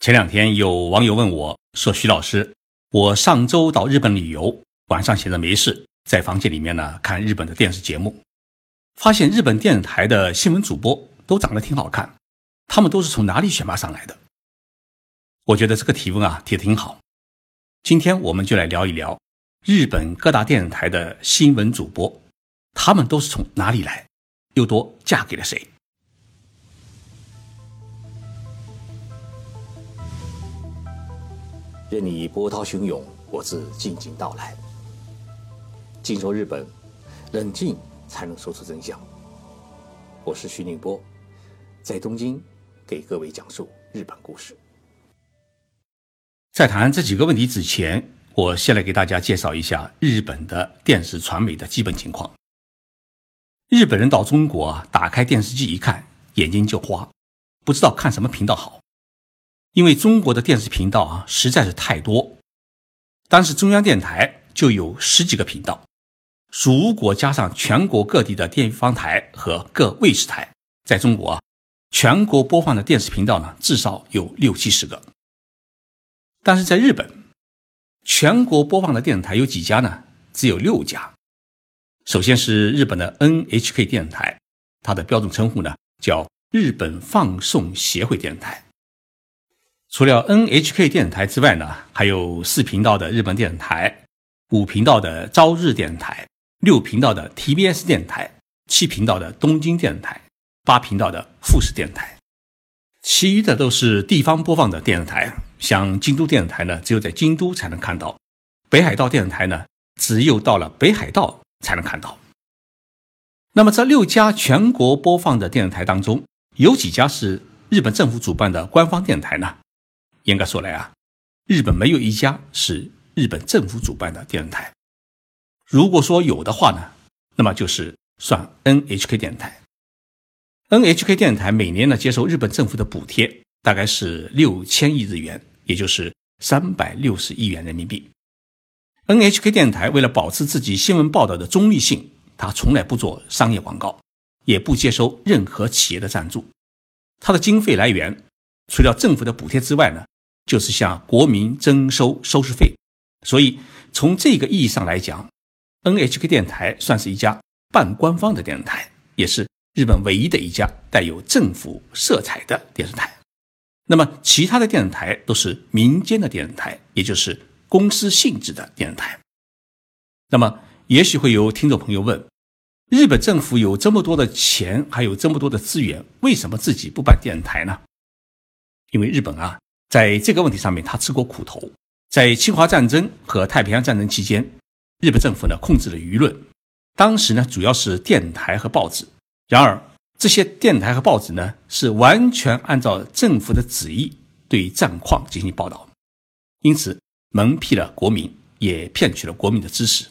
前两天有网友问我说：“徐老师，我上周到日本旅游，晚上闲着没事，在房间里面呢看日本的电视节目，发现日本电视台的新闻主播都长得挺好看，他们都是从哪里选拔上来的？”我觉得这个提问啊提得挺好。今天我们就来聊一聊日本各大电视台的新闻主播，他们都是从哪里来，又都嫁给了谁？任你波涛汹涌，我自静静到来。静说日本，冷静才能说出真相。我是徐宁波，在东京给各位讲述日本故事。在谈这几个问题之前，我先来给大家介绍一下日本的电视传媒的基本情况。日本人到中国，打开电视机一看，眼睛就花，不知道看什么频道好。因为中国的电视频道啊实在是太多，单是中央电台就有十几个频道，如果加上全国各地的地方台和各卫视台，在中国啊，全国播放的电视频道呢至少有六七十个。但是在日本，全国播放的电视台有几家呢？只有六家。首先是日本的 NHK 电视台，它的标准称呼呢叫日本放送协会电台。除了 NHK 电视台之外呢，还有四频道的日本电视台，五频道的朝日电视台，六频道的 TBS 电台，七频道的东京电视台，八频道的富士电视台，其余的都是地方播放的电视台。像京都电视台呢，只有在京都才能看到；北海道电视台呢，只有到了北海道才能看到。那么这六家全国播放的电视台当中，有几家是日本政府主办的官方电台呢？严格说来啊，日本没有一家是日本政府主办的电视台。如果说有的话呢，那么就是算 NHK 电台。NHK 电台每年呢接受日本政府的补贴，大概是六千亿日元，也就是三百六十亿元人民币。NHK 电台为了保持自己新闻报道的中立性，它从来不做商业广告，也不接收任何企业的赞助。它的经费来源除了政府的补贴之外呢？就是向国民征收收视费，所以从这个意义上来讲，NHK 电台算是一家半官方的电视台，也是日本唯一的一家带有政府色彩的电视台。那么其他的电视台都是民间的电视台，也就是公司性质的电视台。那么也许会有听众朋友问：日本政府有这么多的钱，还有这么多的资源，为什么自己不办电视台呢？因为日本啊。在这个问题上面，他吃过苦头。在侵华战争和太平洋战争期间，日本政府呢控制了舆论。当时呢主要是电台和报纸，然而这些电台和报纸呢是完全按照政府的旨意对战况进行报道，因此蒙蔽了国民，也骗取了国民的知识，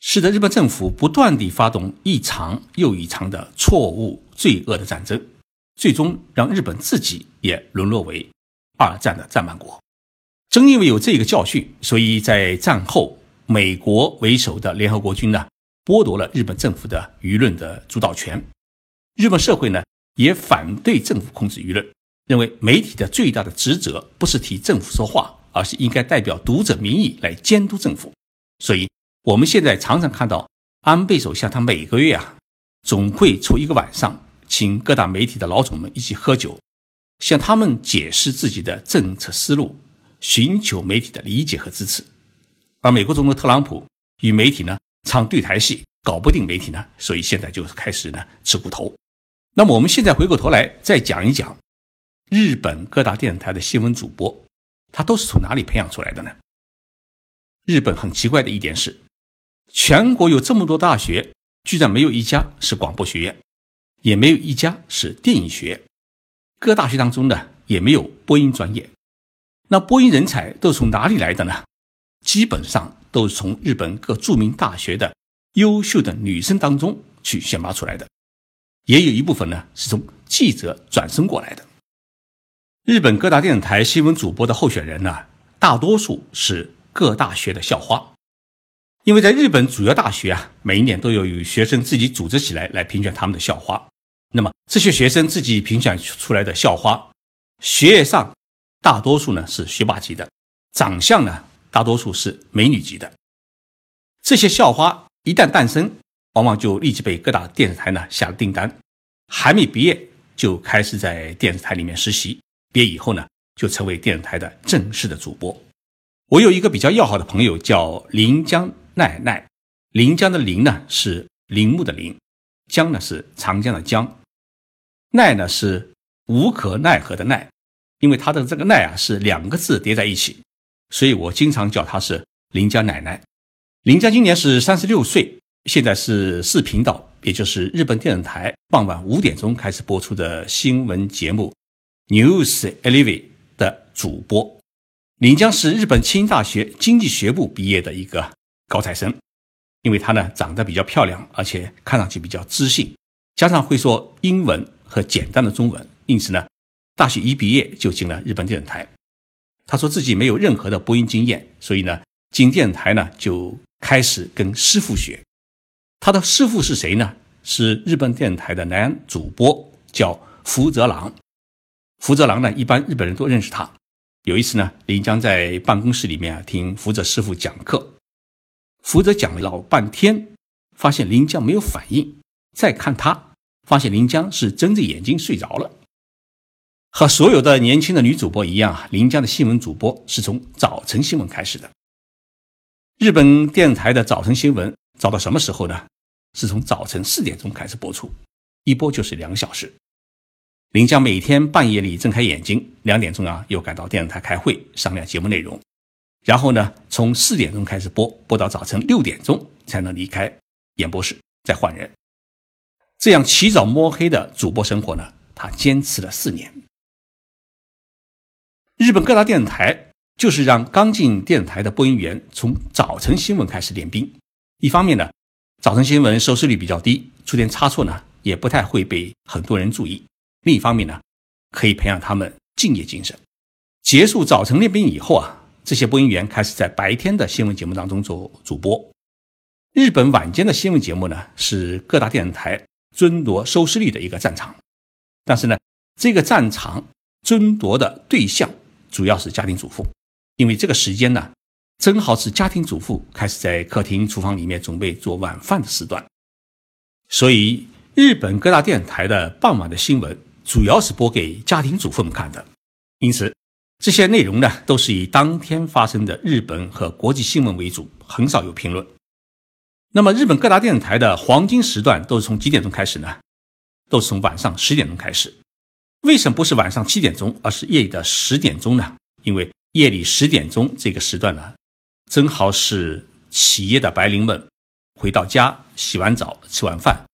使得日本政府不断地发动一场又一场的错误罪恶的战争，最终让日本自己也沦落为。二战的战败国，正因为有这个教训，所以在战后，美国为首的联合国军呢，剥夺了日本政府的舆论的主导权。日本社会呢，也反对政府控制舆论，认为媒体的最大的职责不是替政府说话，而是应该代表读者民意来监督政府。所以，我们现在常常看到安倍首相，他每个月啊，总会出一个晚上，请各大媒体的老总们一起喝酒。向他们解释自己的政策思路，寻求媒体的理解和支持。而美国总统特朗普与媒体呢唱对台戏，搞不定媒体呢，所以现在就开始呢吃骨头。那么我们现在回过头来再讲一讲日本各大电视台的新闻主播，他都是从哪里培养出来的呢？日本很奇怪的一点是，全国有这么多大学，居然没有一家是广播学院，也没有一家是电影学院。各大学当中呢，也没有播音专业。那播音人才都是从哪里来的呢？基本上都是从日本各著名大学的优秀的女生当中去选拔出来的，也有一部分呢是从记者转身过来的。日本各大电视台新闻主播的候选人呢，大多数是各大学的校花，因为在日本主要大学啊，每一年都有有学生自己组织起来来评选他们的校花。那么这些学生自己评选出来的校花，学业上大多数呢是学霸级的，长相呢大多数是美女级的。这些校花一旦诞生，往往就立即被各大电视台呢下了订单，还没毕业就开始在电视台里面实习，毕业以后呢就成为电视台的正式的主播。我有一个比较要好的朋友叫临江奈奈，临江的临呢是铃木的铃，江呢是长江的江，奈呢是无可奈何的奈，因为他的这个奈啊是两个字叠在一起，所以我经常叫他是临江奶奶。林家今年是三十六岁，现在是四频道，也就是日本电视台傍晚五点钟开始播出的新闻节目《News Eleven》的主播。林江是日本清大学经济学部毕业的一个高材生，因为他呢长得比较漂亮，而且看上去比较知性，加上会说英文和简单的中文，因此呢，大学一毕业就进了日本电视台。他说自己没有任何的播音经验，所以呢，进电台呢就。开始跟师傅学，他的师傅是谁呢？是日本电台的男主播，叫福泽郎。福泽郎呢，一般日本人都认识他。有一次呢，林江在办公室里面啊听福泽师傅讲课，福泽讲了老半天，发现林江没有反应，再看他，发现林江是睁着眼睛睡着了。和所有的年轻的女主播一样啊，林江的新闻主播是从早晨新闻开始的。日本电视台的早晨新闻早到什么时候呢？是从早晨四点钟开始播出，一播就是两小时。林江每天半夜里睁开眼睛，两点钟啊又赶到电视台开会商量节目内容，然后呢从四点钟开始播，播到早晨六点钟才能离开演播室再换人。这样起早摸黑的主播生活呢，他坚持了四年。日本各大电视台。就是让刚进电视台的播音员从早晨新闻开始练兵。一方面呢，早晨新闻收视率比较低，出点差错呢也不太会被很多人注意；另一方面呢，可以培养他们敬业精神。结束早晨练兵以后啊，这些播音员开始在白天的新闻节目当中做主播。日本晚间的新闻节目呢，是各大电视台争夺收视率的一个战场。但是呢，这个战场争夺的对象主要是家庭主妇。因为这个时间呢，正好是家庭主妇开始在客厅、厨房里面准备做晚饭的时段，所以日本各大电视台的傍晚的新闻主要是播给家庭主妇们看的。因此，这些内容呢，都是以当天发生的日本和国际新闻为主，很少有评论。那么，日本各大电视台的黄金时段都是从几点钟开始呢？都是从晚上十点钟开始。为什么不是晚上七点钟，而是夜里的十点钟呢？因为夜里十点钟这个时段呢，正好是企业的白领们回到家、洗完澡、吃完饭，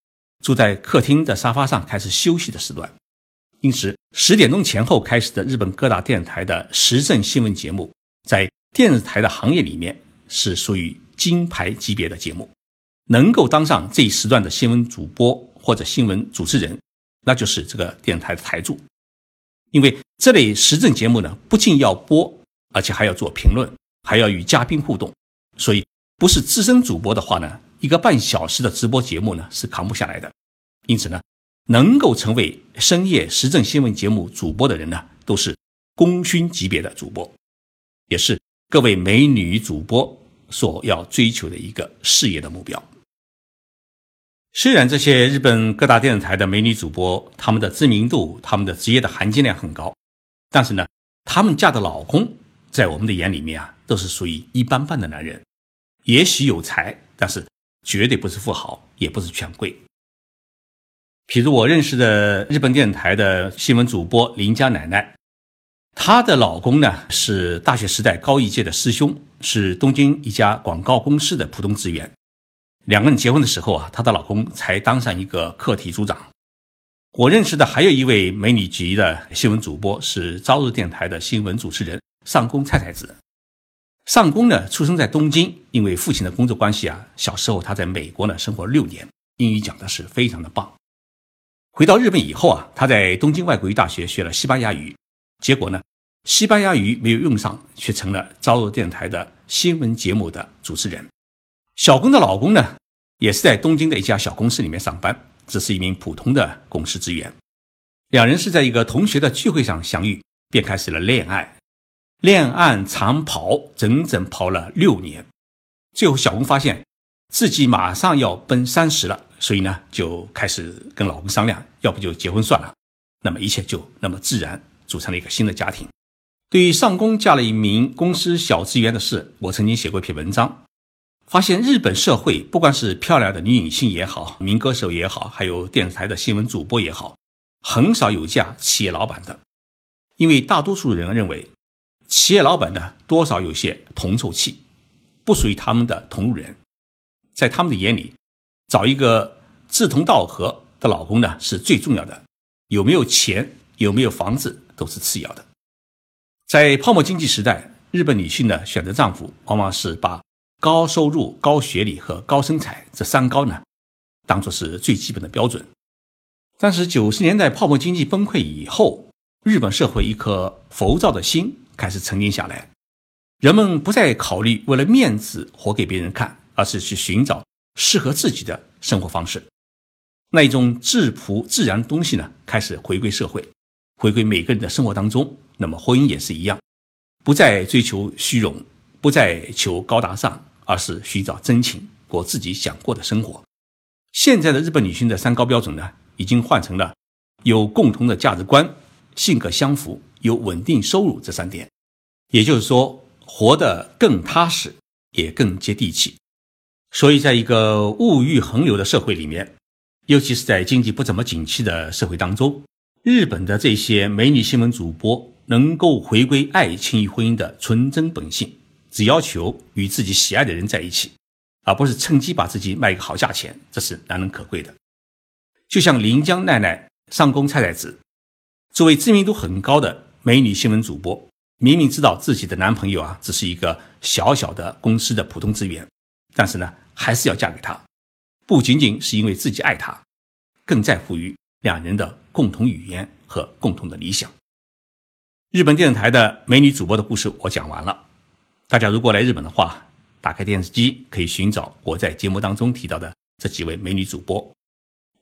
坐在客厅的沙发上开始休息的时段。因此，十点钟前后开始的日本各大电视台的时政新闻节目，在电视台的行业里面是属于金牌级别的节目。能够当上这一时段的新闻主播或者新闻主持人，那就是这个电台的台柱，因为这类时政节目呢，不仅要播。而且还要做评论，还要与嘉宾互动，所以不是资深主播的话呢，一个半小时的直播节目呢是扛不下来的。因此呢，能够成为深夜时政新闻节目主播的人呢，都是功勋级别的主播，也是各位美女主播所要追求的一个事业的目标。虽然这些日本各大电视台的美女主播，她们的知名度、她们的职业的含金量很高，但是呢，她们嫁的老公。在我们的眼里面啊，都是属于一般般的男人，也许有才，但是绝对不是富豪，也不是权贵。比如我认识的日本电视台的新闻主播林家奶奶，她的老公呢是大学时代高一届的师兄，是东京一家广告公司的普通职员。两个人结婚的时候啊，她的老公才当上一个课题组长。我认识的还有一位美女级的新闻主播，是朝日电台的新闻主持人。上宫菜菜子，上宫呢出生在东京，因为父亲的工作关系啊，小时候他在美国呢生活六年，英语讲的是非常的棒。回到日本以后啊，他在东京外国语大学学了西班牙语，结果呢，西班牙语没有用上，却成了朝日电台的新闻节目的主持人。小宫的老公呢，也是在东京的一家小公司里面上班，只是一名普通的公司职员。两人是在一个同学的聚会上相遇，便开始了恋爱。恋爱长跑，整整跑了六年。最后，小红发现自己马上要奔三十了，所以呢，就开始跟老公商量，要不就结婚算了。那么一切就那么自然组成了一个新的家庭。对于上宫嫁了一名公司小职员的事，我曾经写过一篇文章，发现日本社会不管是漂亮的女影星也好，民歌手也好，还有电视台的新闻主播也好，很少有嫁企业老板的，因为大多数人认为企业老板呢多少有些铜臭气，不属于他们的同路人，在他们的眼里，找一个志同道合的老公呢是最重要的。有没有钱，有没有房子，都是次要的。在泡沫经济时代，日本女性呢选择丈夫，往往是把高收入、高学历和高身材这三高呢，当做是最基本的标准。但是九十年代泡沫经济崩溃以后，日本社会一颗浮躁的心开始沉淀下来，人们不再考虑为了面子活给别人看，而是去寻找适合自己的生活方式。那一种质朴自然的东西呢，开始回归社会，回归每个人的生活当中。那么婚姻也是一样，不再追求虚荣，不再求高大上，而是寻找真情，过自己想过的生活。现在的日本女性的三高标准呢，已经换成了有共同的价值观、性格相符、有稳定收入这三点。也就是说，活得更踏实，也更接地气。所以，在一个物欲横流的社会里面。尤其是在经济不怎么景气的社会当中，日本的这些美女新闻主播能够回归爱情与婚姻的纯真本性，只要求与自己喜爱的人在一起，而不是趁机把自己卖一个好价钱，这是难能可贵的。就像临江奈奈、上宫菜菜子，作为知名度很高的美女新闻主播，明明知道自己的男朋友啊只是一个小小的公司的普通职员，但是呢，还是要嫁给他。不仅仅是因为自己爱他，更在乎于两人的共同语言和共同的理想。日本电视台的美女主播的故事我讲完了，大家如果来日本的话，打开电视机可以寻找我在节目当中提到的这几位美女主播，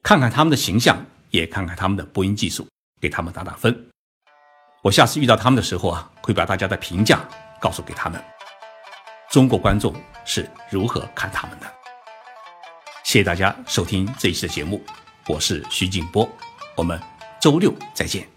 看看他们的形象，也看看他们的播音技术，给他们打打分。我下次遇到他们的时候啊，会把大家的评价告诉给他们，中国观众是如何看他们的。谢谢大家收听这一期的节目，我是徐静波，我们周六再见。